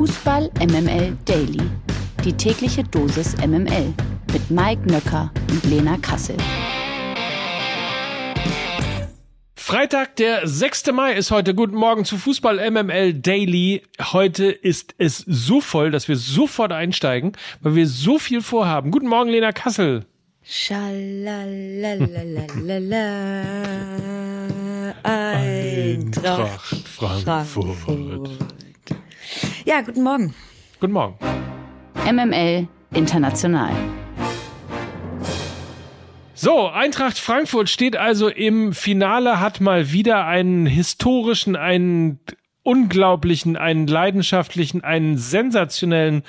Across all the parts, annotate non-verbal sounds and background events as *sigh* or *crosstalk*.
Fußball MML Daily. Die tägliche Dosis MML mit Mike Nöcker und Lena Kassel. Freitag, der 6. Mai ist heute. Guten Morgen zu Fußball MML Daily. Heute ist es so voll, dass wir sofort einsteigen, weil wir so viel vorhaben. Guten Morgen, Lena Kassel. Schalalalalala. *laughs* Eintracht Frankfurt. Frankfurt. Ja, guten Morgen. Guten Morgen. MML International. So, Eintracht Frankfurt steht also im Finale, hat mal wieder einen historischen, einen unglaublichen, einen leidenschaftlichen, einen sensationellen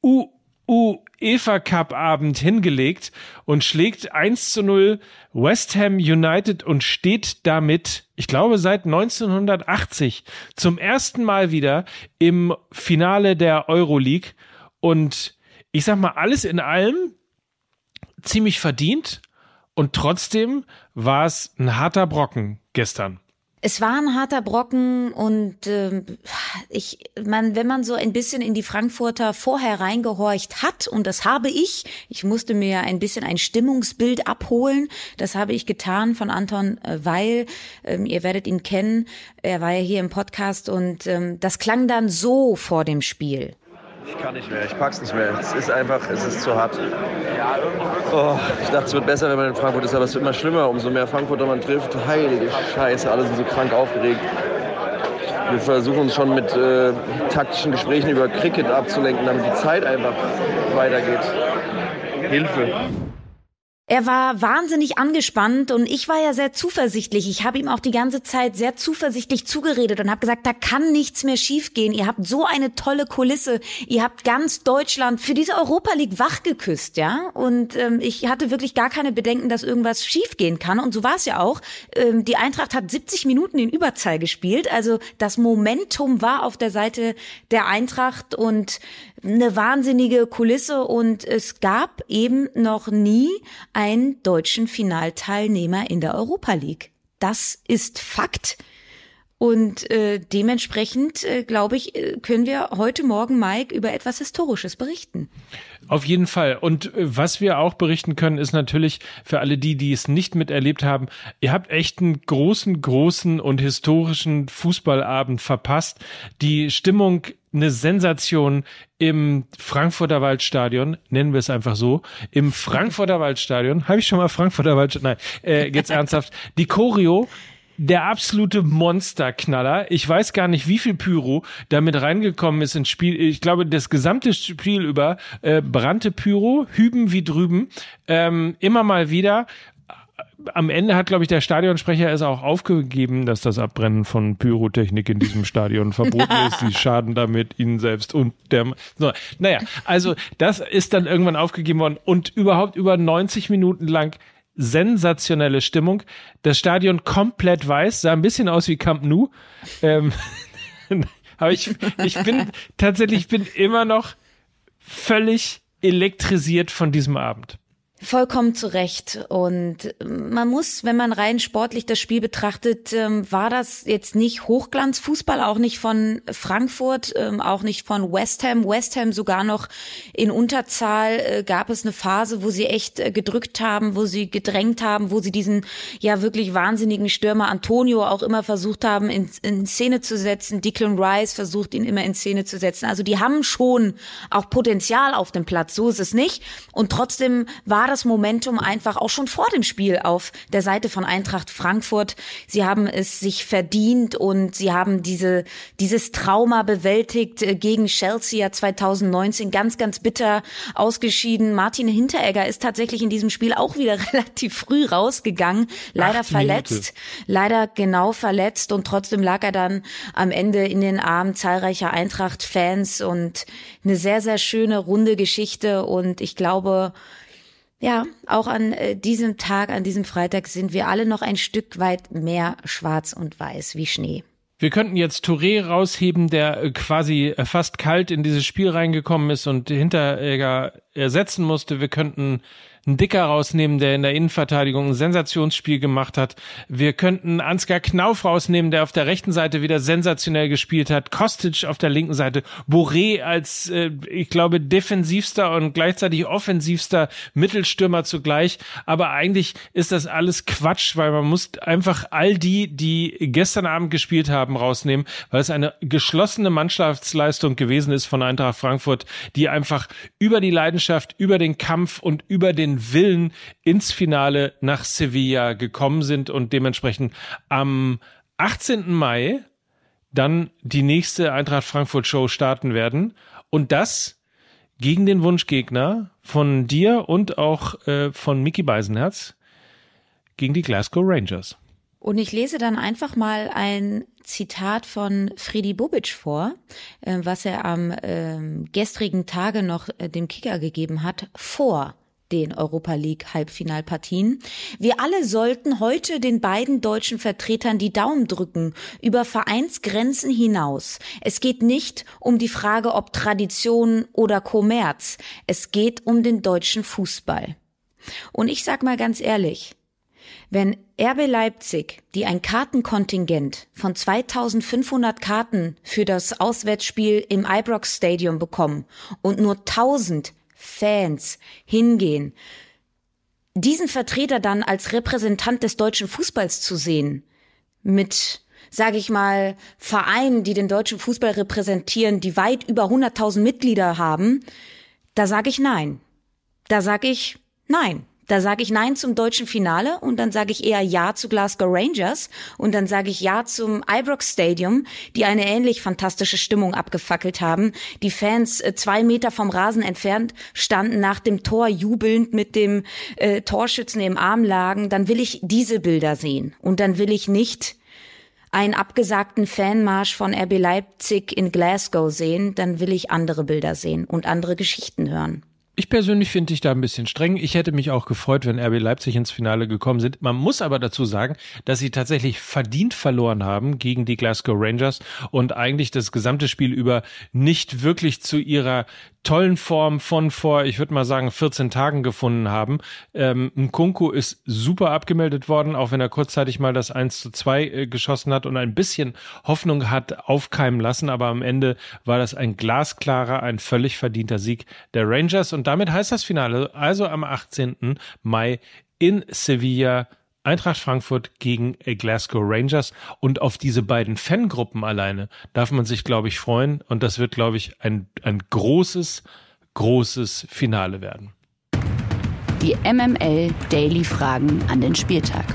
U UEFA Cup Abend hingelegt und schlägt 1 zu 0 West Ham United und steht damit, ich glaube, seit 1980 zum ersten Mal wieder im Finale der Euroleague und ich sag mal, alles in allem ziemlich verdient und trotzdem war es ein harter Brocken gestern. Es war ein harter Brocken und äh, ich, man, wenn man so ein bisschen in die Frankfurter vorher reingehorcht hat, und das habe ich, ich musste mir ein bisschen ein Stimmungsbild abholen. Das habe ich getan von Anton äh, Weil. Ähm, ihr werdet ihn kennen. Er war ja hier im Podcast und ähm, das klang dann so vor dem Spiel. Ich kann nicht mehr, ich pack's nicht mehr. Es ist einfach, es ist zu hart. Oh, ich dachte, es wird besser, wenn man in Frankfurt ist, aber es wird immer schlimmer, umso mehr Frankfurter man trifft. Heilige Scheiße, alle sind so krank aufgeregt. Wir versuchen uns schon mit äh, taktischen Gesprächen über Cricket abzulenken, damit die Zeit einfach weitergeht. Hilfe. Er war wahnsinnig angespannt und ich war ja sehr zuversichtlich. Ich habe ihm auch die ganze Zeit sehr zuversichtlich zugeredet und habe gesagt, da kann nichts mehr schiefgehen. Ihr habt so eine tolle Kulisse. Ihr habt ganz Deutschland für diese Europa League wachgeküsst, ja. Und ähm, ich hatte wirklich gar keine Bedenken, dass irgendwas schiefgehen kann. Und so war es ja auch. Ähm, die Eintracht hat 70 Minuten in Überzahl gespielt. Also das Momentum war auf der Seite der Eintracht und eine wahnsinnige Kulisse. Und es gab eben noch nie einen deutschen Finalteilnehmer in der Europa League. Das ist Fakt. Und äh, dementsprechend, äh, glaube ich, äh, können wir heute Morgen, Mike, über etwas Historisches berichten. Auf jeden Fall. Und äh, was wir auch berichten können, ist natürlich für alle die, die es nicht miterlebt haben, ihr habt echt einen großen, großen und historischen Fußballabend verpasst. Die Stimmung eine Sensation im Frankfurter Waldstadion, nennen wir es einfach so, im Frankfurter Waldstadion, habe ich schon mal Frankfurter Waldstadion, nein, äh, jetzt ernsthaft, *laughs* die Choreo, der absolute Monsterknaller. Ich weiß gar nicht, wie viel Pyro damit reingekommen ist ins Spiel. Ich glaube, das gesamte Spiel über äh, brannte Pyro, hüben wie drüben, ähm, immer mal wieder am Ende hat, glaube ich, der Stadionsprecher es auch aufgegeben, dass das Abbrennen von Pyrotechnik in diesem Stadion verboten ist. Sie *laughs* schaden damit ihnen selbst und der. So, naja, also das ist dann irgendwann aufgegeben worden und überhaupt über 90 Minuten lang sensationelle Stimmung. Das Stadion komplett weiß, sah ein bisschen aus wie Camp Nou. Ähm, *laughs* aber ich, ich bin tatsächlich, ich bin immer noch völlig elektrisiert von diesem Abend. Vollkommen zu Recht. Und man muss, wenn man rein sportlich das Spiel betrachtet, ähm, war das jetzt nicht Hochglanzfußball, auch nicht von Frankfurt, ähm, auch nicht von West Ham. West Ham sogar noch in Unterzahl äh, gab es eine Phase, wo sie echt äh, gedrückt haben, wo sie gedrängt haben, wo sie diesen ja wirklich wahnsinnigen Stürmer Antonio auch immer versucht haben, in, in Szene zu setzen. Declan Rice versucht ihn immer in Szene zu setzen. Also die haben schon auch Potenzial auf dem Platz, so ist es nicht. Und trotzdem war das das Momentum einfach auch schon vor dem Spiel auf der Seite von Eintracht Frankfurt. Sie haben es sich verdient und sie haben diese, dieses Trauma bewältigt äh, gegen Chelsea ja 2019 ganz, ganz bitter ausgeschieden. Martin Hinteregger ist tatsächlich in diesem Spiel auch wieder *laughs* relativ früh rausgegangen, leider Acht verletzt, Minute. leider genau verletzt und trotzdem lag er dann am Ende in den Armen zahlreicher Eintracht-Fans und eine sehr, sehr schöne runde Geschichte und ich glaube, ja, auch an äh, diesem Tag, an diesem Freitag sind wir alle noch ein Stück weit mehr schwarz und weiß wie Schnee. Wir könnten jetzt Touré rausheben, der äh, quasi äh, fast kalt in dieses Spiel reingekommen ist und Hinteregger ersetzen musste. Wir könnten einen Dicker rausnehmen, der in der Innenverteidigung ein Sensationsspiel gemacht hat. Wir könnten Ansgar Knauf rausnehmen, der auf der rechten Seite wieder sensationell gespielt hat. Kostic auf der linken Seite. Boré als, äh, ich glaube, defensivster und gleichzeitig offensivster Mittelstürmer zugleich. Aber eigentlich ist das alles Quatsch, weil man muss einfach all die, die gestern Abend gespielt haben, rausnehmen, weil es eine geschlossene Mannschaftsleistung gewesen ist von Eintracht Frankfurt, die einfach über die Leidenschaft, über den Kampf und über den Willen ins Finale nach Sevilla gekommen sind und dementsprechend am 18. Mai dann die nächste Eintracht Frankfurt Show starten werden und das gegen den Wunschgegner von dir und auch äh, von Mickey Beisenherz gegen die Glasgow Rangers. Und ich lese dann einfach mal ein Zitat von Fredi Bobic vor, äh, was er am äh, gestrigen Tage noch äh, dem Kicker gegeben hat, vor den Europa League Halbfinalpartien. Wir alle sollten heute den beiden deutschen Vertretern die Daumen drücken über Vereinsgrenzen hinaus. Es geht nicht um die Frage, ob Tradition oder Kommerz. Es geht um den deutschen Fußball. Und ich sag mal ganz ehrlich, wenn RB Leipzig, die ein Kartenkontingent von 2500 Karten für das Auswärtsspiel im Ibrox Stadium bekommen und nur 1000 Fans hingehen, diesen Vertreter dann als Repräsentant des deutschen Fußballs zu sehen, mit, sage ich mal, Vereinen, die den deutschen Fußball repräsentieren, die weit über 100.000 Mitglieder haben, da sage ich nein. Da sage ich nein. Da sage ich Nein zum deutschen Finale und dann sage ich eher Ja zu Glasgow Rangers und dann sage ich Ja zum Ibrox Stadium, die eine ähnlich fantastische Stimmung abgefackelt haben. Die Fans äh, zwei Meter vom Rasen entfernt standen nach dem Tor jubelnd mit dem äh, Torschützen im Arm lagen. Dann will ich diese Bilder sehen und dann will ich nicht einen abgesagten Fanmarsch von RB Leipzig in Glasgow sehen, dann will ich andere Bilder sehen und andere Geschichten hören. Ich persönlich finde dich da ein bisschen streng. Ich hätte mich auch gefreut, wenn RB Leipzig ins Finale gekommen sind. Man muss aber dazu sagen, dass sie tatsächlich verdient verloren haben gegen die Glasgow Rangers und eigentlich das gesamte Spiel über nicht wirklich zu ihrer tollen Form von vor, ich würde mal sagen, 14 Tagen gefunden haben. Ähm, Nkunku ist super abgemeldet worden, auch wenn er kurzzeitig mal das 1 zu 2 äh, geschossen hat und ein bisschen Hoffnung hat aufkeimen lassen, aber am Ende war das ein glasklarer, ein völlig verdienter Sieg der Rangers und damit heißt das Finale also am 18. Mai in Sevilla Eintracht Frankfurt gegen Glasgow Rangers und auf diese beiden Fangruppen alleine darf man sich, glaube ich, freuen und das wird, glaube ich, ein, ein großes, großes Finale werden. Die MML Daily Fragen an den Spieltag.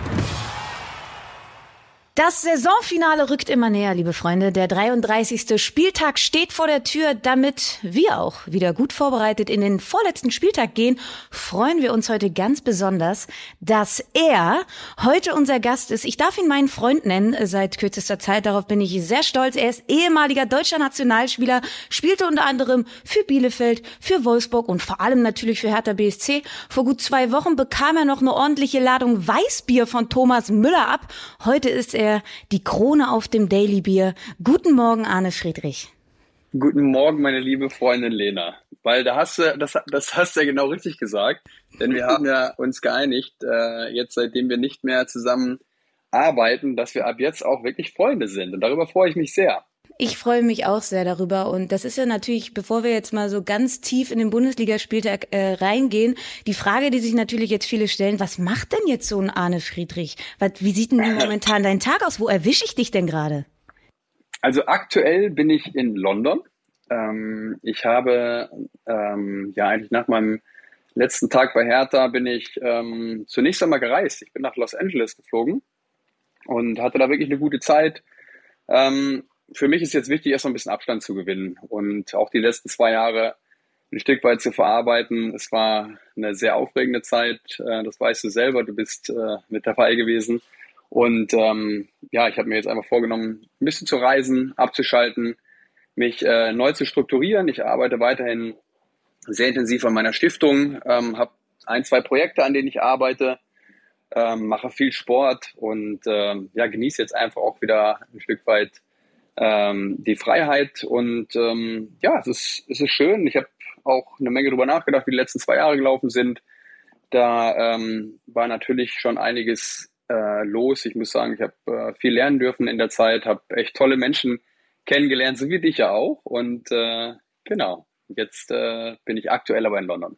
Das Saisonfinale rückt immer näher, liebe Freunde. Der 33. Spieltag steht vor der Tür. Damit wir auch wieder gut vorbereitet in den vorletzten Spieltag gehen, freuen wir uns heute ganz besonders, dass er heute unser Gast ist. Ich darf ihn meinen Freund nennen seit kürzester Zeit. Darauf bin ich sehr stolz. Er ist ehemaliger deutscher Nationalspieler, spielte unter anderem für Bielefeld, für Wolfsburg und vor allem natürlich für Hertha BSC. Vor gut zwei Wochen bekam er noch eine ordentliche Ladung Weißbier von Thomas Müller ab. Heute ist er wir die Krone auf dem Daily Bier. Guten Morgen, Arne Friedrich. Guten Morgen, meine liebe Freundin Lena. Weil da hast du, das, das hast du ja genau richtig gesagt. Denn wir haben ja uns geeinigt, äh, jetzt seitdem wir nicht mehr zusammen arbeiten, dass wir ab jetzt auch wirklich Freunde sind. Und darüber freue ich mich sehr. Ich freue mich auch sehr darüber. Und das ist ja natürlich, bevor wir jetzt mal so ganz tief in den Bundesligaspieltag äh, reingehen, die Frage, die sich natürlich jetzt viele stellen, was macht denn jetzt so ein Arne Friedrich? Was, wie sieht denn momentan dein Tag aus? Wo erwische ich dich denn gerade? Also aktuell bin ich in London. Ähm, ich habe ähm, ja eigentlich nach meinem letzten Tag bei Hertha bin ich ähm, zunächst einmal gereist. Ich bin nach Los Angeles geflogen und hatte da wirklich eine gute Zeit. Ähm, für mich ist jetzt wichtig, erst mal ein bisschen Abstand zu gewinnen und auch die letzten zwei Jahre ein Stück weit zu verarbeiten. Es war eine sehr aufregende Zeit, äh, das weißt du selber, du bist äh, mit dabei gewesen. Und ähm, ja, ich habe mir jetzt einfach vorgenommen, ein bisschen zu reisen, abzuschalten, mich äh, neu zu strukturieren. Ich arbeite weiterhin sehr intensiv an meiner Stiftung, ähm, habe ein, zwei Projekte, an denen ich arbeite, ähm, mache viel Sport und ähm, ja, genieße jetzt einfach auch wieder ein Stück weit ähm, die Freiheit. Und ähm, ja, es ist, es ist schön. Ich habe auch eine Menge darüber nachgedacht, wie die letzten zwei Jahre gelaufen sind. Da ähm, war natürlich schon einiges äh, los. Ich muss sagen, ich habe äh, viel lernen dürfen in der Zeit, habe echt tolle Menschen kennengelernt, so wie dich ja auch. Und äh, genau, jetzt äh, bin ich aktuell aber in London.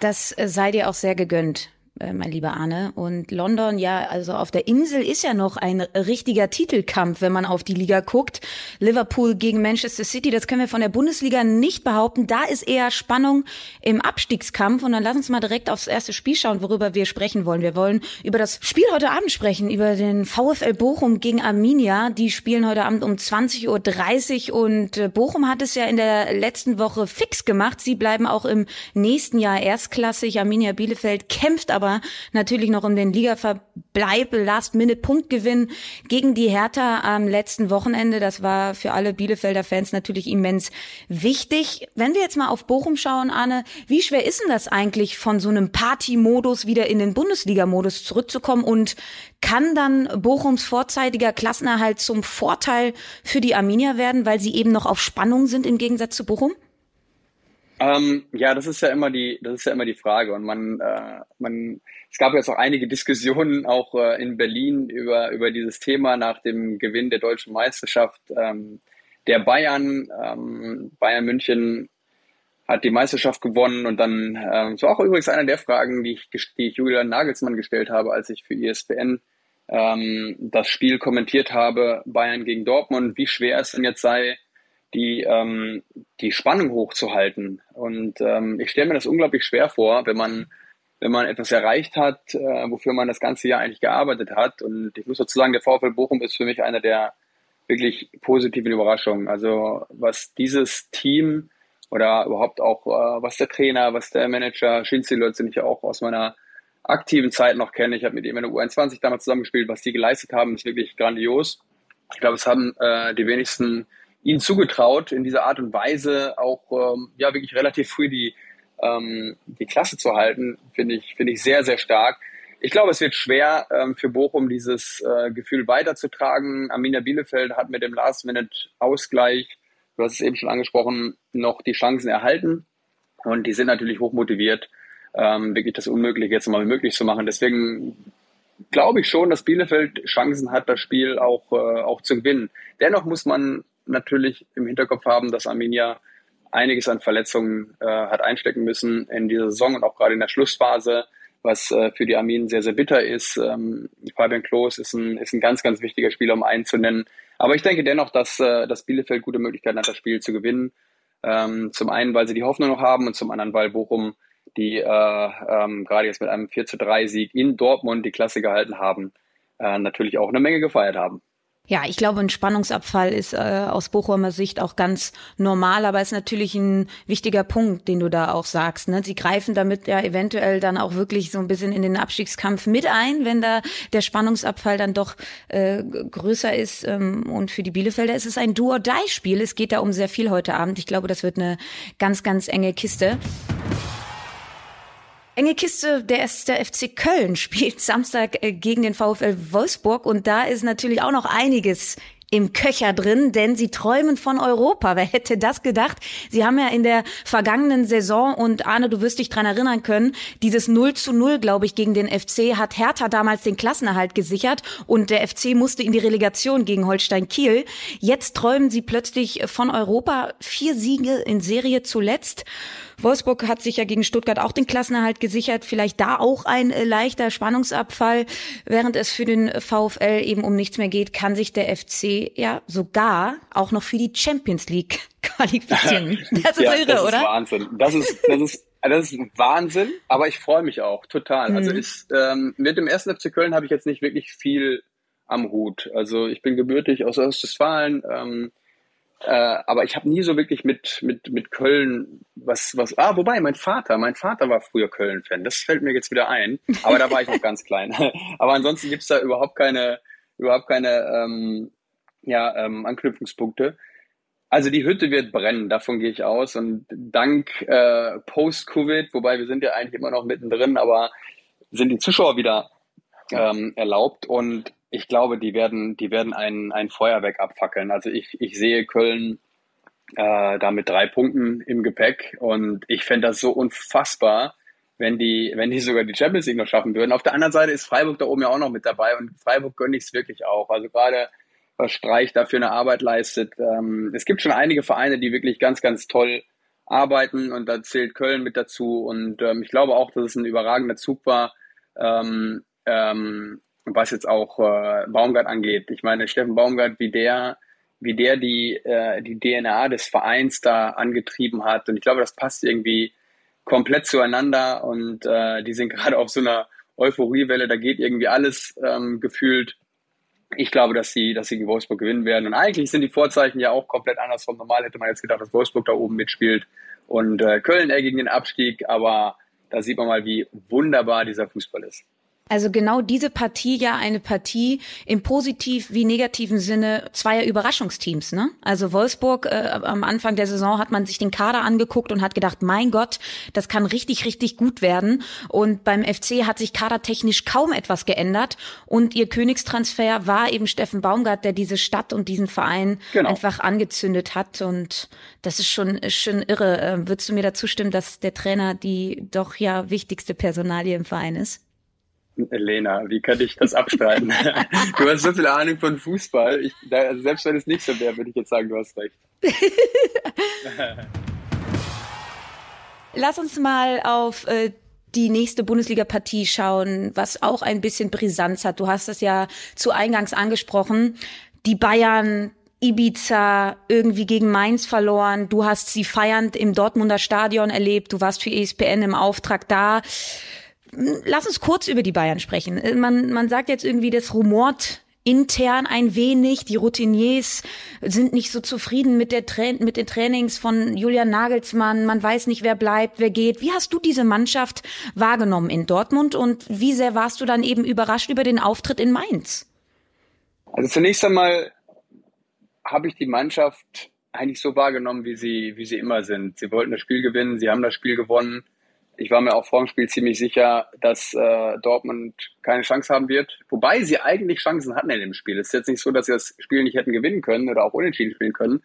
Das äh, sei dir auch sehr gegönnt. Äh, mein lieber Arne. Und London, ja, also auf der Insel ist ja noch ein richtiger Titelkampf, wenn man auf die Liga guckt. Liverpool gegen Manchester City, das können wir von der Bundesliga nicht behaupten. Da ist eher Spannung im Abstiegskampf. Und dann lass uns mal direkt aufs erste Spiel schauen, worüber wir sprechen wollen. Wir wollen über das Spiel heute Abend sprechen, über den VfL Bochum gegen Arminia. Die spielen heute Abend um 20.30 Uhr und äh, Bochum hat es ja in der letzten Woche fix gemacht. Sie bleiben auch im nächsten Jahr erstklassig. Arminia Bielefeld kämpft aber aber natürlich noch um den Ligaverbleib, Last-Minute-Punktgewinn gegen die Hertha am letzten Wochenende. Das war für alle Bielefelder Fans natürlich immens wichtig. Wenn wir jetzt mal auf Bochum schauen, Arne, wie schwer ist denn das eigentlich, von so einem Party-Modus wieder in den Bundesliga-Modus zurückzukommen und kann dann Bochums vorzeitiger Klassenerhalt zum Vorteil für die Arminia werden, weil sie eben noch auf Spannung sind im Gegensatz zu Bochum? Ähm, ja, das ist ja immer die, das ist ja immer die Frage. Und man, äh, man, es gab jetzt auch einige Diskussionen auch äh, in Berlin über über dieses Thema nach dem Gewinn der deutschen Meisterschaft. Ähm, der Bayern, ähm, Bayern München hat die Meisterschaft gewonnen und dann, ähm, das war auch übrigens einer der Fragen, die ich, die ich Julian Nagelsmann gestellt habe, als ich für ESPN ähm, das Spiel kommentiert habe, Bayern gegen Dortmund, wie schwer es denn jetzt sei, die, ähm, die Spannung hochzuhalten. Und ähm, ich stelle mir das unglaublich schwer vor, wenn man, wenn man etwas erreicht hat, äh, wofür man das ganze Jahr eigentlich gearbeitet hat. Und ich muss sozusagen, der VfL Bochum ist für mich einer der wirklich positiven Überraschungen. Also was dieses Team oder überhaupt auch, äh, was der Trainer, was der Manager, Schinzi den ich auch aus meiner aktiven Zeit noch kenne. Ich habe mit ihm in der U21 damals zusammengespielt. Was die geleistet haben, ist wirklich grandios. Ich glaube, es haben äh, die wenigsten ihnen zugetraut, in dieser Art und Weise auch ähm, ja wirklich relativ früh die, ähm, die Klasse zu halten, finde ich, finde ich sehr, sehr stark. Ich glaube, es wird schwer ähm, für Bochum, dieses äh, Gefühl weiterzutragen. Arminia Bielefeld hat mit dem Last-Minute-Ausgleich, du hast es eben schon angesprochen, noch die Chancen erhalten. Und die sind natürlich hochmotiviert, ähm, wirklich das Unmögliche jetzt mal möglich zu machen. Deswegen glaube ich schon, dass Bielefeld Chancen hat, das Spiel auch, äh, auch zu gewinnen. Dennoch muss man natürlich im Hinterkopf haben, dass Arminia einiges an Verletzungen äh, hat einstecken müssen in dieser Saison und auch gerade in der Schlussphase, was äh, für die Arminen sehr, sehr bitter ist. Ähm, Fabian Klos ist ein, ist ein ganz, ganz wichtiger Spieler, um einen zu nennen. Aber ich denke dennoch, dass, äh, dass Bielefeld gute Möglichkeiten hat, das Spiel zu gewinnen. Ähm, zum einen, weil sie die Hoffnung noch haben und zum anderen, weil Bochum die äh, ähm, gerade jetzt mit einem 4 zu 3 Sieg in Dortmund die Klasse gehalten haben, äh, natürlich auch eine Menge gefeiert haben. Ja, ich glaube, ein Spannungsabfall ist äh, aus Bochumer Sicht auch ganz normal, aber ist natürlich ein wichtiger Punkt, den du da auch sagst. Ne? Sie greifen damit ja eventuell dann auch wirklich so ein bisschen in den Abstiegskampf mit ein, wenn da der Spannungsabfall dann doch äh, größer ist. Ähm, und für die Bielefelder ist es ein Do-or-Die-Spiel. Es geht da um sehr viel heute Abend. Ich glaube, das wird eine ganz, ganz enge Kiste. Enge Kiste, der ist FC Köln, *laughs* spielt Samstag äh, gegen den VfL Wolfsburg. Und da ist natürlich auch noch einiges im Köcher drin, denn sie träumen von Europa. Wer hätte das gedacht? Sie haben ja in der vergangenen Saison, und Arne, du wirst dich dran erinnern können, dieses 0 zu 0, glaube ich, gegen den FC hat Hertha damals den Klassenerhalt gesichert und der FC musste in die Relegation gegen Holstein Kiel. Jetzt träumen sie plötzlich von Europa. Vier Siege in Serie zuletzt. Wolfsburg hat sich ja gegen Stuttgart auch den Klassenerhalt gesichert. Vielleicht da auch ein äh, leichter Spannungsabfall. Während es für den VfL eben um nichts mehr geht, kann sich der FC ja sogar auch noch für die Champions League *laughs* qualifizieren. *laughs* Das ist ja, irre, das oder? Ist Wahnsinn. Das ist, das ist das ist Wahnsinn, aber ich freue mich auch total. Also mhm. Also ist, ähm, mit dem ersten FC Köln habe ich jetzt nicht wirklich viel am Hut. Also ich bin gebürtig aus Ostwestfalen, ähm, äh, aber ich habe nie so wirklich mit, mit, mit Köln was, was. Ah, wobei, mein Vater, mein Vater war früher Köln-Fan. Das fällt mir jetzt wieder ein. Aber da war ich noch *laughs* ganz klein. aber ansonsten gibt's da überhaupt keine, überhaupt keine ähm, ja, ähm, Anknüpfungspunkte. Also die Hütte wird brennen, davon gehe ich aus. Und dank äh, Post-Covid, wobei wir sind ja eigentlich immer noch mittendrin, aber sind die Zuschauer wieder ähm, erlaubt. Und ich glaube, die werden, die werden ein, ein Feuerwerk abfackeln. Also ich, ich sehe Köln äh, da mit drei Punkten im Gepäck. Und ich fände das so unfassbar, wenn die, wenn die sogar die Champions League noch schaffen würden. Auf der anderen Seite ist Freiburg da oben ja auch noch mit dabei und Freiburg gönne ich es wirklich auch. Also gerade Streich da für eine Arbeit leistet. Ähm, es gibt schon einige Vereine, die wirklich ganz, ganz toll arbeiten und da zählt Köln mit dazu. Und ähm, ich glaube auch, dass es ein überragender Zug war, ähm, ähm, was jetzt auch äh, Baumgart angeht. Ich meine, Steffen Baumgart, wie der, wie der die, äh, die DNA des Vereins da angetrieben hat. Und ich glaube, das passt irgendwie komplett zueinander und äh, die sind *laughs* gerade auf so einer Euphoriewelle, da geht irgendwie alles ähm, gefühlt. Ich glaube, dass sie, dass sie gegen Wolfsburg gewinnen werden. Und eigentlich sind die Vorzeichen ja auch komplett andersrum. Normal hätte man jetzt gedacht, dass Wolfsburg da oben mitspielt und äh, Köln eher gegen den Abstieg, aber da sieht man mal, wie wunderbar dieser Fußball ist. Also genau diese Partie ja eine Partie im positiv wie negativen Sinne zweier Überraschungsteams. Ne? Also Wolfsburg äh, am Anfang der Saison hat man sich den Kader angeguckt und hat gedacht, mein Gott, das kann richtig, richtig gut werden. Und beim FC hat sich kadertechnisch kaum etwas geändert. Und ihr Königstransfer war eben Steffen Baumgart, der diese Stadt und diesen Verein genau. einfach angezündet hat. Und das ist schon, ist schon irre. Äh, würdest du mir dazu stimmen, dass der Trainer die doch ja wichtigste Personalie im Verein ist? Lena, wie kann ich das abstreiten? *laughs* du hast so viel Ahnung von Fußball. Ich, also selbst wenn es nicht so wäre, würde ich jetzt sagen, du hast recht. *laughs* Lass uns mal auf äh, die nächste Bundesliga-Partie schauen, was auch ein bisschen Brisanz hat. Du hast es ja zu Eingangs angesprochen. Die Bayern Ibiza irgendwie gegen Mainz verloren. Du hast sie feiernd im Dortmunder Stadion erlebt. Du warst für ESPN im Auftrag da. Lass uns kurz über die Bayern sprechen. Äh, man, man sagt jetzt irgendwie, das rumort intern ein wenig. Die Routiniers sind nicht so zufrieden mit, der Tra mit den Trainings von Julian Nagelsmann. Man weiß nicht, wer bleibt, wer geht. Wie hast du diese Mannschaft wahrgenommen in Dortmund und wie sehr warst du dann eben überrascht über den Auftritt in Mainz? Also zunächst einmal habe ich die Mannschaft eigentlich so wahrgenommen, wie sie, wie sie immer sind. Sie wollten das Spiel gewinnen, sie haben das Spiel gewonnen ich war mir auch vor dem Spiel ziemlich sicher, dass äh, Dortmund keine Chance haben wird. Wobei sie eigentlich Chancen hatten in dem Spiel. Es ist jetzt nicht so, dass sie das Spiel nicht hätten gewinnen können oder auch unentschieden spielen können.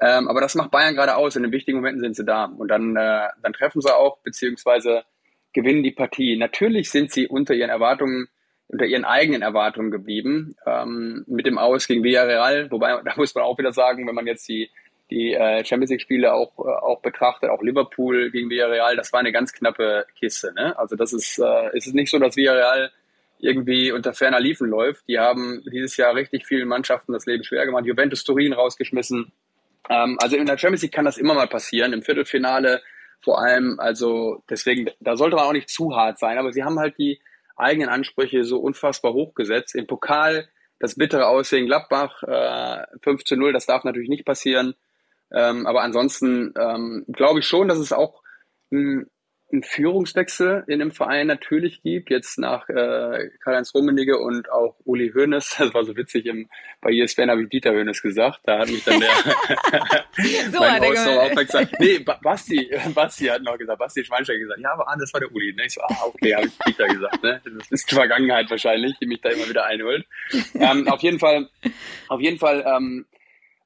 Ähm, aber das macht Bayern gerade aus. In den wichtigen Momenten sind sie da. Und dann, äh, dann treffen sie auch, beziehungsweise gewinnen die Partie. Natürlich sind sie unter ihren Erwartungen, unter ihren eigenen Erwartungen geblieben. Ähm, mit dem Aus gegen Villarreal. Wobei, *laughs* da muss man auch wieder sagen, wenn man jetzt die die äh, Champions League Spiele auch, äh, auch betrachtet, auch Liverpool gegen Villarreal, das war eine ganz knappe Kiste. Ne? Also das ist, äh, es ist nicht so, dass Villarreal irgendwie unter ferner Liefen läuft. Die haben dieses Jahr richtig vielen Mannschaften das Leben schwer gemacht. Juventus Turin rausgeschmissen. Ähm, also in der Champions League kann das immer mal passieren. Im Viertelfinale vor allem. Also deswegen, da sollte man auch nicht zu hart sein. Aber sie haben halt die eigenen Ansprüche so unfassbar hochgesetzt. Im Pokal das bittere Aussehen Gladbach äh, 5 zu 0, das darf natürlich nicht passieren. Ähm, aber ansonsten ähm, glaube ich schon, dass es auch ein, ein Führungswechsel in dem Verein natürlich gibt. Jetzt nach äh, Karl-Heinz Rummenigge und auch Uli Hoeneß. Das war so witzig. Im, bei ESPN habe ich Dieter Hoeneß gesagt. Da hat mich dann der *laughs* so *laughs* mein Host noch aufmerksam. Nee, Basti, *laughs* Basti hat noch gesagt. Basti Schweinsteiger gesagt. Ja, aber ah, das war der Uli. Ne? Ich so, ah, okay, habe ich Dieter gesagt. Ne? Das ist die Vergangenheit wahrscheinlich, die mich da immer wieder einholt. Ähm, auf jeden Fall, auf jeden Fall ähm,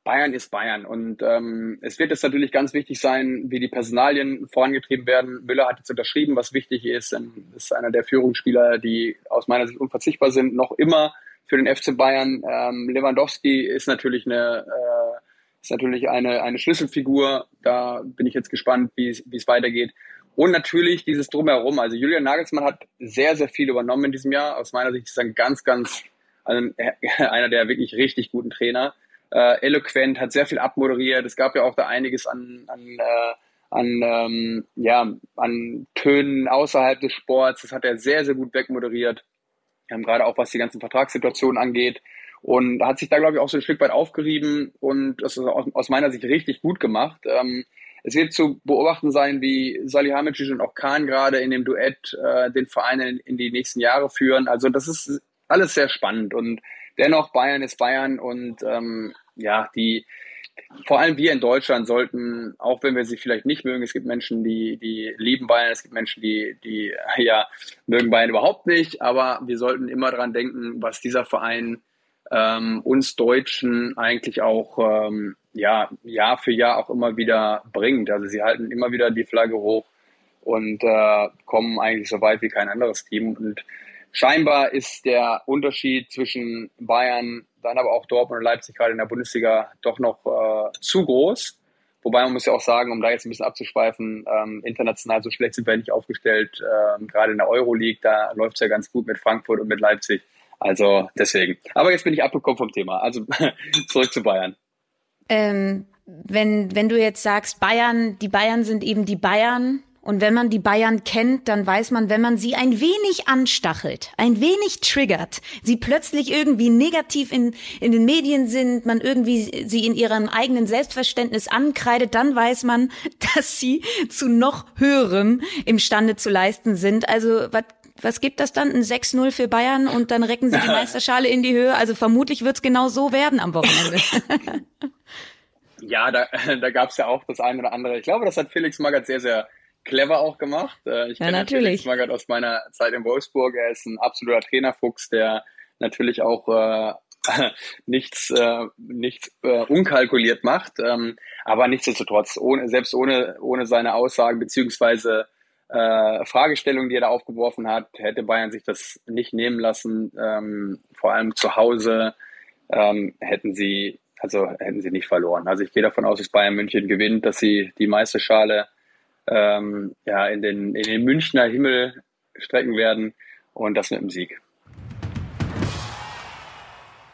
Bayern ist Bayern. Und ähm, es wird jetzt natürlich ganz wichtig sein, wie die Personalien vorangetrieben werden. Müller hat jetzt unterschrieben, was wichtig ist. Das ist einer der Führungsspieler, die aus meiner Sicht unverzichtbar sind, noch immer für den FC Bayern. Ähm, Lewandowski ist natürlich eine äh, ist natürlich eine, eine Schlüsselfigur. Da bin ich jetzt gespannt, wie es weitergeht. Und natürlich dieses Drumherum. Also Julian Nagelsmann hat sehr, sehr viel übernommen in diesem Jahr. Aus meiner Sicht ist er ein ganz, ganz, also *laughs* einer der wirklich richtig guten Trainer äh, eloquent, hat sehr viel abmoderiert. Es gab ja auch da einiges an, an, äh, an, ähm, ja, an Tönen außerhalb des Sports. Das hat er sehr, sehr gut wegmoderiert. Ähm, gerade auch was die ganzen Vertragssituationen angeht. Und hat sich da, glaube ich, auch so ein Stück weit aufgerieben und das ist aus, meiner Sicht richtig gut gemacht. Ähm, es wird zu beobachten sein, wie Salihamidzic und auch Kahn gerade in dem Duett äh, den Verein in, in die nächsten Jahre führen. Also das ist alles sehr spannend und dennoch, Bayern ist Bayern und ähm, ja, die, vor allem wir in Deutschland sollten, auch wenn wir sie vielleicht nicht mögen, es gibt Menschen, die, die lieben Bayern, es gibt Menschen, die, die *laughs* ja, mögen Bayern überhaupt nicht, aber wir sollten immer dran denken, was dieser Verein ähm, uns Deutschen eigentlich auch ähm, ja, Jahr für Jahr auch immer wieder bringt. Also sie halten immer wieder die Flagge hoch und äh, kommen eigentlich so weit wie kein anderes Team. Und scheinbar ist der Unterschied zwischen Bayern, dann aber auch Dortmund und Leipzig gerade in der Bundesliga doch noch äh, zu groß. Wobei man muss ja auch sagen, um da jetzt ein bisschen abzuschweifen, ähm, international so schlecht sind wir nicht aufgestellt. Ähm, gerade in der Euroleague, da läuft es ja ganz gut mit Frankfurt und mit Leipzig. Also deswegen. Aber jetzt bin ich abgekommen vom Thema. Also *laughs* zurück zu Bayern. Ähm, wenn, wenn du jetzt sagst, Bayern, die Bayern sind eben die Bayern, und wenn man die Bayern kennt, dann weiß man, wenn man sie ein wenig anstachelt, ein wenig triggert, sie plötzlich irgendwie negativ in, in den Medien sind, man irgendwie sie in ihrem eigenen Selbstverständnis ankreidet, dann weiß man, *laughs* dass sie zu noch höherem imstande zu leisten sind. Also was was gibt das dann? Ein 6-0 für Bayern und dann recken sie die *laughs* Meisterschale in die Höhe. Also vermutlich wird es genau so werden am Wochenende. *laughs* ja, da, da gab es ja auch das eine oder andere. Ich glaube, das hat Felix Magath sehr, sehr clever auch gemacht. Äh, ich ja, kenne natürlich Magath aus meiner Zeit in Wolfsburg. Er ist ein absoluter Trainerfuchs, der natürlich auch äh, *laughs* nichts, äh, nichts äh, unkalkuliert macht. Ähm, aber nichtsdestotrotz, ohne, selbst ohne, ohne seine Aussagen beziehungsweise äh, Fragestellungen, die er da aufgeworfen hat, hätte Bayern sich das nicht nehmen lassen. Ähm, vor allem zu Hause ähm, hätten sie also hätten sie nicht verloren. Also ich gehe davon aus, dass Bayern München gewinnt, dass sie die Meisterschale ähm, ja, in, den, in den Münchner Himmel strecken werden und das mit dem Sieg.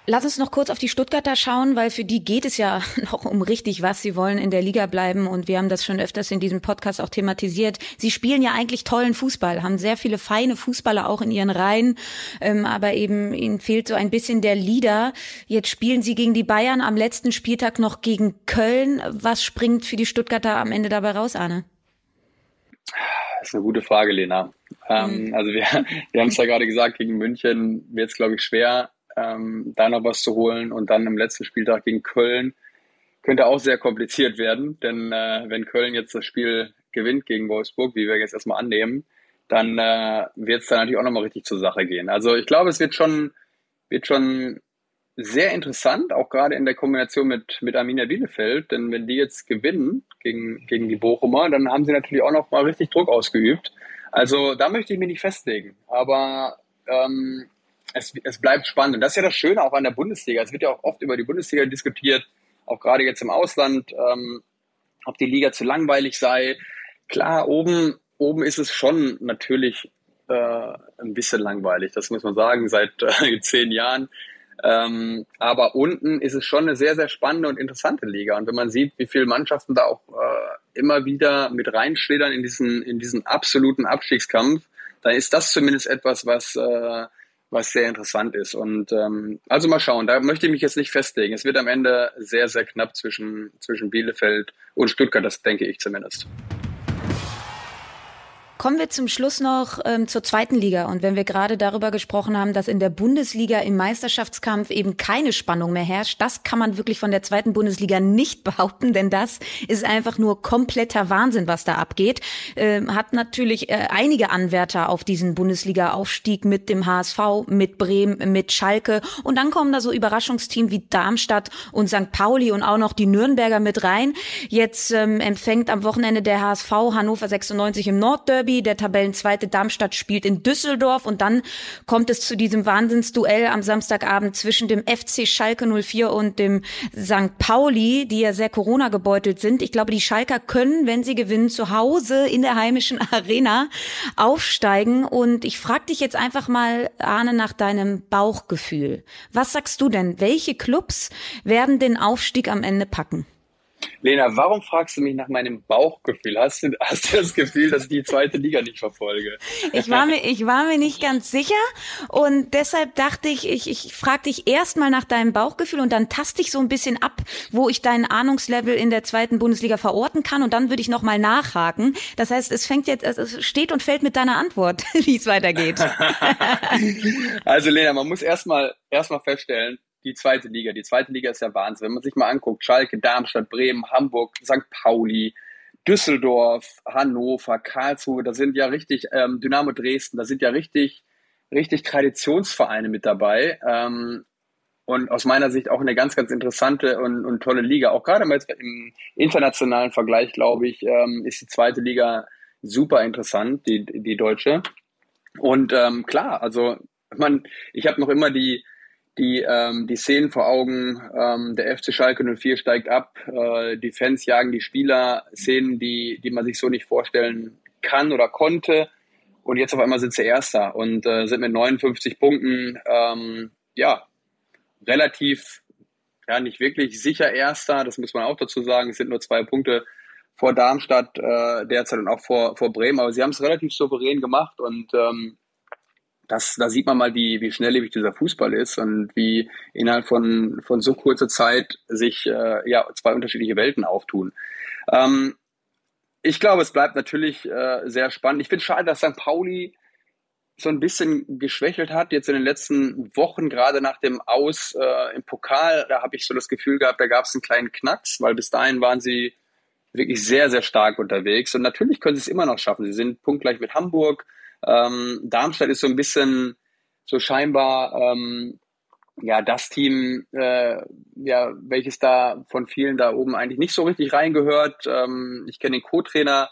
Lass uns noch kurz auf die Stuttgarter schauen, weil für die geht es ja *laughs* noch um richtig was. Sie wollen in der Liga bleiben und wir haben das schon öfters in diesem Podcast auch thematisiert. Sie spielen ja eigentlich tollen Fußball, haben sehr viele feine Fußballer auch in ihren Reihen, ähm, aber eben ihnen fehlt so ein bisschen der Leader. Jetzt spielen sie gegen die Bayern am letzten Spieltag noch gegen Köln. Was springt für die Stuttgarter am Ende dabei raus, Arne? Das ist eine gute Frage, Lena. Ähm, mhm. Also wir, wir haben es ja gerade gesagt, gegen München wird es, glaube ich, schwer, ähm, da noch was zu holen. Und dann im letzten Spieltag gegen Köln könnte auch sehr kompliziert werden. Denn äh, wenn Köln jetzt das Spiel gewinnt gegen Wolfsburg, wie wir jetzt erstmal annehmen, dann äh, wird es da natürlich auch nochmal richtig zur Sache gehen. Also ich glaube, es wird schon, wird schon sehr interessant, auch gerade in der Kombination mit, mit Arminia Bielefeld, denn wenn die jetzt gewinnen gegen, gegen die Bochumer, dann haben sie natürlich auch noch mal richtig Druck ausgeübt. Also da möchte ich mich nicht festlegen, aber ähm, es, es bleibt spannend. Und das ist ja das Schöne auch an der Bundesliga. Es wird ja auch oft über die Bundesliga diskutiert, auch gerade jetzt im Ausland, ähm, ob die Liga zu langweilig sei. Klar, oben, oben ist es schon natürlich äh, ein bisschen langweilig, das muss man sagen, seit äh, *laughs* zehn Jahren. Ähm, aber unten ist es schon eine sehr, sehr spannende und interessante Liga. Und wenn man sieht, wie viele Mannschaften da auch äh, immer wieder mit reinschlittern in diesen, in diesen absoluten Abstiegskampf, dann ist das zumindest etwas, was, äh, was sehr interessant ist. Und ähm, also mal schauen, da möchte ich mich jetzt nicht festlegen. Es wird am Ende sehr, sehr knapp zwischen, zwischen Bielefeld und Stuttgart, das denke ich zumindest. Kommen wir zum Schluss noch ähm, zur zweiten Liga. Und wenn wir gerade darüber gesprochen haben, dass in der Bundesliga im Meisterschaftskampf eben keine Spannung mehr herrscht, das kann man wirklich von der zweiten Bundesliga nicht *laughs* behaupten, denn das ist einfach nur kompletter Wahnsinn, was da abgeht. Ähm, hat natürlich äh, einige Anwärter auf diesen Bundesliga-Aufstieg mit dem HSV, mit Bremen, mit Schalke. Und dann kommen da so Überraschungsteam wie Darmstadt und St. Pauli und auch noch die Nürnberger mit rein. Jetzt ähm, empfängt am Wochenende der HSV Hannover 96 im Nordderby Derby. Der Tabellenzweite Darmstadt spielt in Düsseldorf und dann kommt es zu diesem Wahnsinnsduell am Samstagabend zwischen dem FC Schalke 04 und dem St. Pauli, die ja sehr Corona gebeutelt sind. Ich glaube, die Schalker können, wenn sie gewinnen, zu Hause in der heimischen *laughs* Arena aufsteigen. Und ich frage dich jetzt einfach mal, Arne, nach deinem Bauchgefühl. Was sagst du denn? Welche Clubs werden den Aufstieg am Ende packen? Lena, warum fragst du mich nach meinem Bauchgefühl? Hast du, hast du das Gefühl, dass ich die zweite Liga nicht verfolge? Ich war mir, ich war mir nicht ganz sicher und deshalb dachte ich, ich, ich frage dich erstmal nach deinem Bauchgefühl und dann taste ich so ein bisschen ab, wo ich deinen Ahnungslevel in der zweiten Bundesliga verorten kann und dann würde ich nochmal nachhaken. Das heißt, es fängt jetzt, es steht und fällt mit deiner Antwort, *laughs* wie es weitergeht. *laughs* *laughs* also Lena, man muss erstmal erstmal feststellen, die zweite Liga. Die zweite Liga ist ja Wahnsinn. Wenn man sich mal anguckt, Schalke, Darmstadt, Bremen, Hamburg, St. Pauli, Düsseldorf, Hannover, Karlsruhe, da sind ja richtig, ähm, Dynamo Dresden, da sind ja richtig, richtig Traditionsvereine mit dabei. Ähm, und aus meiner Sicht auch eine ganz, ganz interessante und, und tolle Liga. Auch gerade mal im internationalen Vergleich, glaube ich, ähm, ist die zweite Liga super interessant, die, die deutsche. Und ähm, klar, also man, ich habe noch immer die, die, ähm, die Szenen vor Augen, ähm, der FC Schalke 04 steigt ab, äh, die Fans jagen die Spieler, Szenen, die, die man sich so nicht vorstellen kann oder konnte. Und jetzt auf einmal sind sie Erster und äh, sind mit 59 Punkten, ähm, ja, relativ, ja, nicht wirklich sicher Erster, das muss man auch dazu sagen. Es sind nur zwei Punkte vor Darmstadt äh, derzeit und auch vor, vor Bremen, aber sie haben es relativ souverän gemacht und ähm, das, da sieht man mal, wie, wie schnelllebig dieser Fußball ist und wie innerhalb von, von so kurzer Zeit sich äh, ja, zwei unterschiedliche Welten auftun. Ähm, ich glaube, es bleibt natürlich äh, sehr spannend. Ich finde es schade, dass St. Pauli so ein bisschen geschwächelt hat, jetzt in den letzten Wochen, gerade nach dem Aus äh, im Pokal, da habe ich so das Gefühl gehabt, da gab es einen kleinen Knacks, weil bis dahin waren sie wirklich sehr, sehr stark unterwegs. Und natürlich können sie es immer noch schaffen. Sie sind punktgleich mit Hamburg. Ähm, Darmstadt ist so ein bisschen so scheinbar ähm, ja das Team, äh, ja, welches da von vielen da oben eigentlich nicht so richtig reingehört. Ähm, ich kenne den Co-Trainer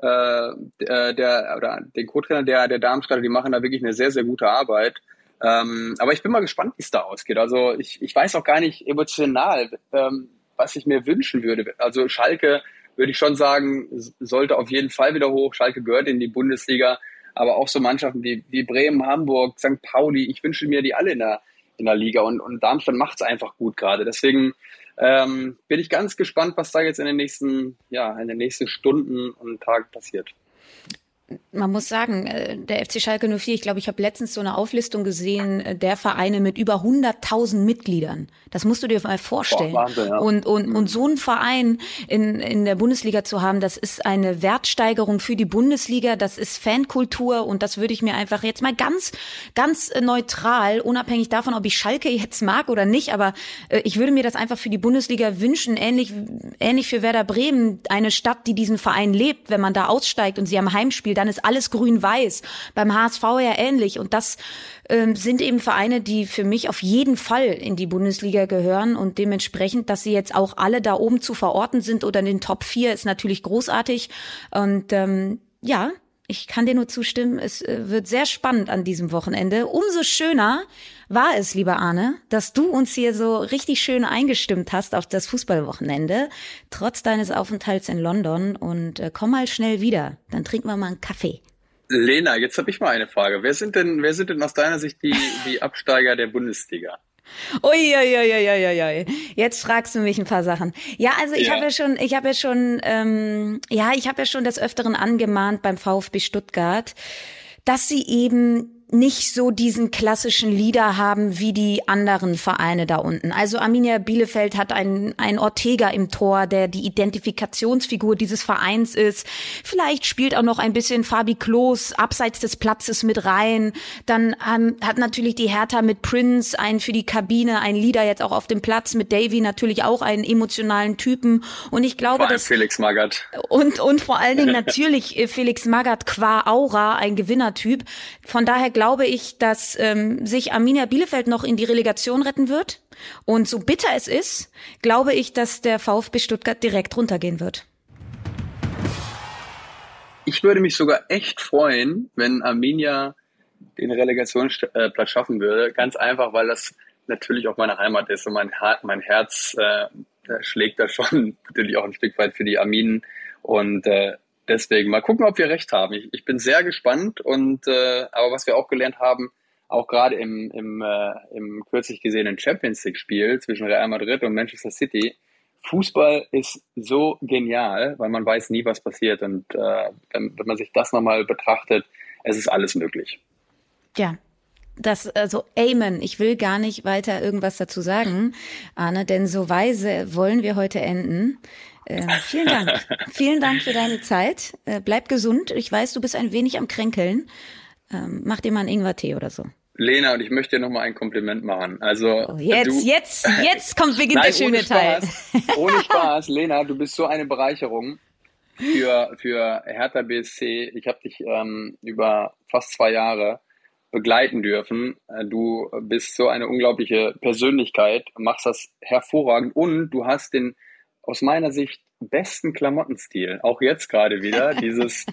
äh, äh, der oder den Co-Trainer der, der Darmstadt, die machen da wirklich eine sehr, sehr gute Arbeit. Ähm, aber ich bin mal gespannt, wie es da ausgeht. Also ich, ich weiß auch gar nicht emotional, ähm, was ich mir wünschen würde. Also Schalke würde ich schon sagen, sollte auf jeden Fall wieder hoch. Schalke gehört in die Bundesliga, aber auch so Mannschaften wie, wie Bremen, Hamburg, St. Pauli, ich wünsche mir die alle in der, in der Liga und, und Darmstadt macht es einfach gut gerade. Deswegen ähm, bin ich ganz gespannt, was da jetzt in den nächsten, ja, in den nächsten Stunden und Tagen passiert man muss sagen, äh, der FC Schalke 04, ich glaube, ich habe letztens so eine Auflistung gesehen, äh, der Vereine mit über 100.000 Mitgliedern. Das musst du dir mal vorstellen. Boah, Wahnsinn, ja. Und, und, mhm. und so einen Verein in, in der Bundesliga zu haben, das ist eine Wertsteigerung für die Bundesliga, das ist Fankultur und das würde ich mir einfach jetzt mal ganz, ganz äh, neutral, unabhängig davon, ob ich Schalke jetzt mag oder nicht, aber ich würde mir das einfach für die Bundesliga wünschen, ähnlich, ähnlich für Werder Bremen, eine Stadt, die diesen Verein lebt, wenn man da aussteigt und sie am Heimspiel dann ist alles grün-weiß. Beim HSV ja ähnlich. Und das ähm, sind eben Vereine, die für mich auf jeden Fall in die Bundesliga gehören und dementsprechend, dass sie jetzt auch alle da oben zu verorten sind oder in den Top 4 ist natürlich großartig. Und ähm, ja, ich kann dir nur zustimmen. Es äh, wird sehr spannend an diesem Wochenende. Umso schöner war es, lieber Arne, dass du uns hier so richtig schön eingestimmt hast auf das Fußballwochenende, trotz deines Aufenthalts in London. Und äh, komm mal schnell wieder. Dann trinken wir mal einen Kaffee. Lena, jetzt habe ich mal eine Frage. Wer sind denn, wer sind denn aus deiner Sicht die, die Absteiger der Bundesliga? Uiuiuiuiui. Jetzt fragst du mich ein paar Sachen. Ja, also ich ja. habe ja schon, ich habe ja schon, ähm, ja, ich habe ja schon des Öfteren angemahnt beim VfB Stuttgart, dass sie eben nicht so diesen klassischen Leader haben wie die anderen Vereine da unten. Also Arminia Bielefeld hat einen, einen Ortega im Tor, der die Identifikationsfigur dieses Vereins ist. Vielleicht spielt auch noch ein bisschen Fabi Klos abseits des Platzes mit rein. Dann ähm, hat natürlich die Hertha mit Prince einen für die Kabine, einen Leader jetzt auch auf dem Platz, mit Davy natürlich auch einen emotionalen Typen. Und ich glaube, dass Felix Magath. Und, und vor allen Dingen *laughs* natürlich äh, Felix Magath qua Aura, ein Gewinnertyp. Von daher glaube ich, dass ähm, sich Arminia Bielefeld noch in die Relegation retten wird. Und so bitter es ist, glaube ich, dass der VfB Stuttgart direkt runtergehen wird. Ich würde mich sogar echt freuen, wenn Arminia den Relegationsplatz schaffen würde. Ganz einfach, weil das natürlich auch meine Heimat ist und mein, mein Herz äh, schlägt da schon *laughs* natürlich auch ein Stück weit für die Arminen. Und äh, deswegen mal gucken, ob wir recht haben. Ich, ich bin sehr gespannt und äh, aber was wir auch gelernt haben, auch gerade im, im, äh, im kürzlich gesehenen Champions League Spiel zwischen Real Madrid und Manchester City, Fußball ist so genial, weil man weiß nie, was passiert und äh, wenn, wenn man sich das nochmal betrachtet, es ist alles möglich. Ja, das, also Amen. Ich will gar nicht weiter irgendwas dazu sagen, Arne, denn so weise wollen wir heute enden. Äh, vielen Dank. vielen Dank für deine Zeit. Äh, bleib gesund. Ich weiß, du bist ein wenig am Kränkeln. Ähm, mach dir mal einen Ingwer-Tee oder so. Lena, und ich möchte dir noch mal ein Kompliment machen. Also oh, jetzt, du, jetzt, jetzt kommt beginnt Nein, der schöne Teil. ohne Spaß, *laughs* *laughs* Lena, du bist so eine Bereicherung für für Hertha BSC. Ich habe dich ähm, über fast zwei Jahre begleiten dürfen. Äh, du bist so eine unglaubliche Persönlichkeit, machst das hervorragend und du hast den aus meiner Sicht besten Klamottenstil. Auch jetzt gerade wieder *laughs* dieses.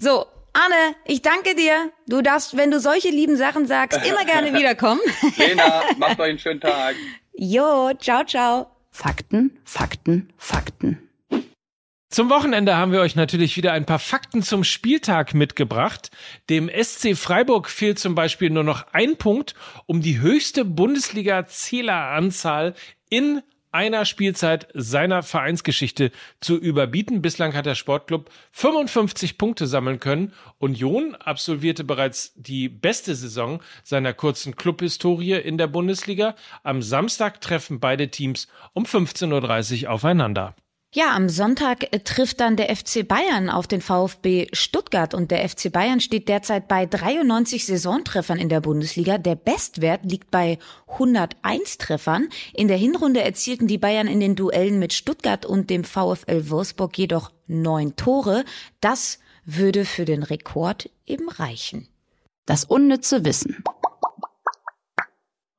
so, Anne, ich danke dir. Du darfst, wenn du solche lieben Sachen sagst, immer gerne *laughs* wiederkommen. Lena, macht euch einen schönen Tag. Jo, ciao, ciao. Fakten, Fakten, Fakten. Zum Wochenende haben wir euch natürlich wieder ein paar Fakten zum Spieltag mitgebracht. Dem SC Freiburg fehlt zum Beispiel nur noch ein Punkt, um die höchste Bundesliga-Zähleranzahl in einer Spielzeit seiner Vereinsgeschichte zu überbieten. Bislang hat der Sportclub 55 Punkte sammeln können. Union absolvierte bereits die beste Saison seiner kurzen Clubhistorie in der Bundesliga. Am Samstag treffen beide Teams um 15.30 Uhr aufeinander. Ja, am Sonntag äh, trifft dann der FC Bayern auf den VfB Stuttgart und der FC Bayern steht derzeit bei 93 Saisontreffern in der Bundesliga. Der Bestwert liegt bei 101 Treffern. In der Hinrunde erzielten die Bayern in den Duellen mit Stuttgart und dem VfL Wolfsburg jedoch neun Tore. Das würde für den Rekord eben reichen. Das unnütze Wissen.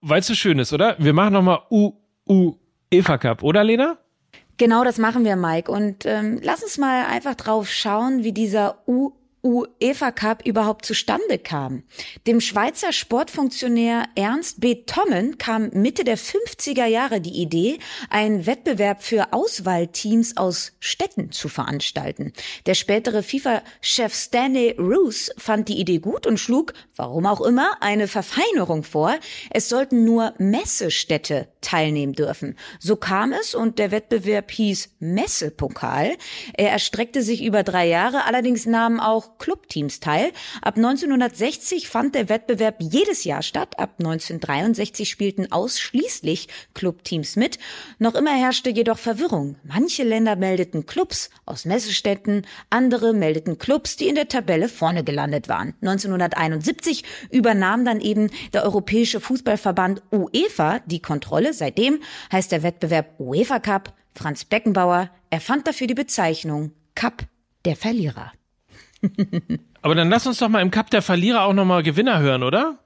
Weil es so schön ist, oder? Wir machen nochmal U, U, Eva Cup, oder Lena? Genau das machen wir, Mike. Und ähm, lass uns mal einfach drauf schauen, wie dieser U UEFA Cup überhaupt zustande kam. Dem Schweizer Sportfunktionär Ernst B. Tommen kam Mitte der 50er Jahre die Idee, einen Wettbewerb für Auswahlteams aus Städten zu veranstalten. Der spätere FIFA-Chef Stanley Roos fand die Idee gut und schlug, warum auch immer, eine Verfeinerung vor. Es sollten nur Messestädte teilnehmen dürfen. So kam es und der Wettbewerb hieß Messepokal. Er erstreckte sich über drei Jahre, allerdings nahmen auch Clubteams teil. Ab 1960 fand der Wettbewerb jedes Jahr statt. Ab 1963 spielten ausschließlich Clubteams mit. Noch immer herrschte jedoch Verwirrung. Manche Länder meldeten Clubs aus Messestätten, andere meldeten Clubs, die in der Tabelle vorne gelandet waren. 1971 übernahm dann eben der Europäische Fußballverband UEFA die Kontrolle. Seitdem heißt der Wettbewerb UEFA Cup. Franz Beckenbauer erfand dafür die Bezeichnung Cup der Verlierer. Aber dann lass uns doch mal im Cup der Verlierer auch nochmal Gewinner hören, oder?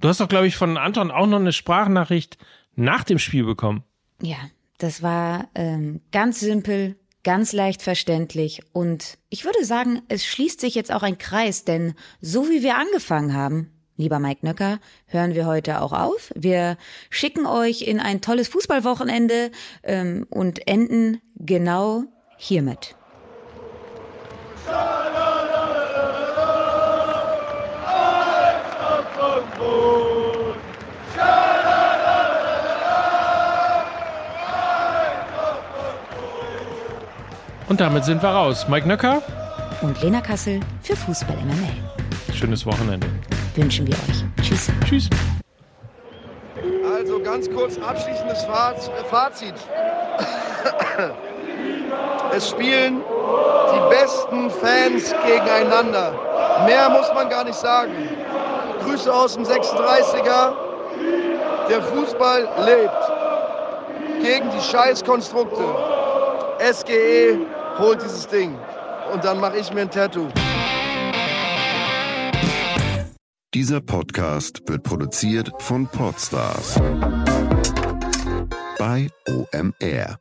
Du hast doch, glaube ich, von Anton auch noch eine Sprachnachricht nach dem Spiel bekommen. Ja, das war ähm, ganz simpel, ganz leicht verständlich und ich würde sagen, es schließt sich jetzt auch ein Kreis, denn so wie wir angefangen haben, lieber Mike Nöcker, hören wir heute auch auf. Wir schicken euch in ein tolles Fußballwochenende ähm, und enden genau hiermit. Und damit sind wir raus. Mike Nöcker und Lena Kassel für Fußball MML. Schönes Wochenende. Wünschen wir euch. Tschüss. Tschüss. Also ganz kurz abschließendes Fazit. Es spielen die besten Fans gegeneinander. Mehr muss man gar nicht sagen. Grüße aus dem 36er. Der Fußball lebt gegen die Scheißkonstrukte. SGE holt dieses Ding und dann mache ich mir ein Tattoo. Dieser Podcast wird produziert von Podstars bei OMR.